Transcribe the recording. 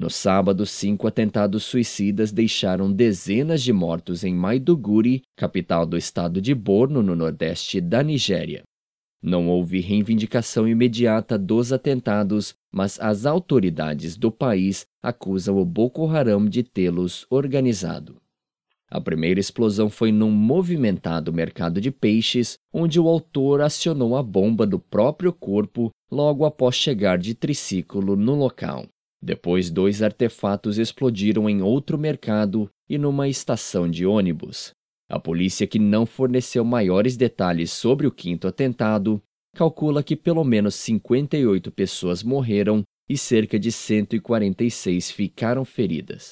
No sábado, cinco atentados suicidas deixaram dezenas de mortos em Maiduguri, capital do estado de Borno, no nordeste da Nigéria. Não houve reivindicação imediata dos atentados, mas as autoridades do país acusam o Boko Haram de tê-los organizado. A primeira explosão foi num movimentado mercado de peixes, onde o autor acionou a bomba do próprio corpo logo após chegar de triciclo no local. Depois, dois artefatos explodiram em outro mercado e numa estação de ônibus. A polícia, que não forneceu maiores detalhes sobre o quinto atentado, calcula que pelo menos 58 pessoas morreram e cerca de 146 ficaram feridas.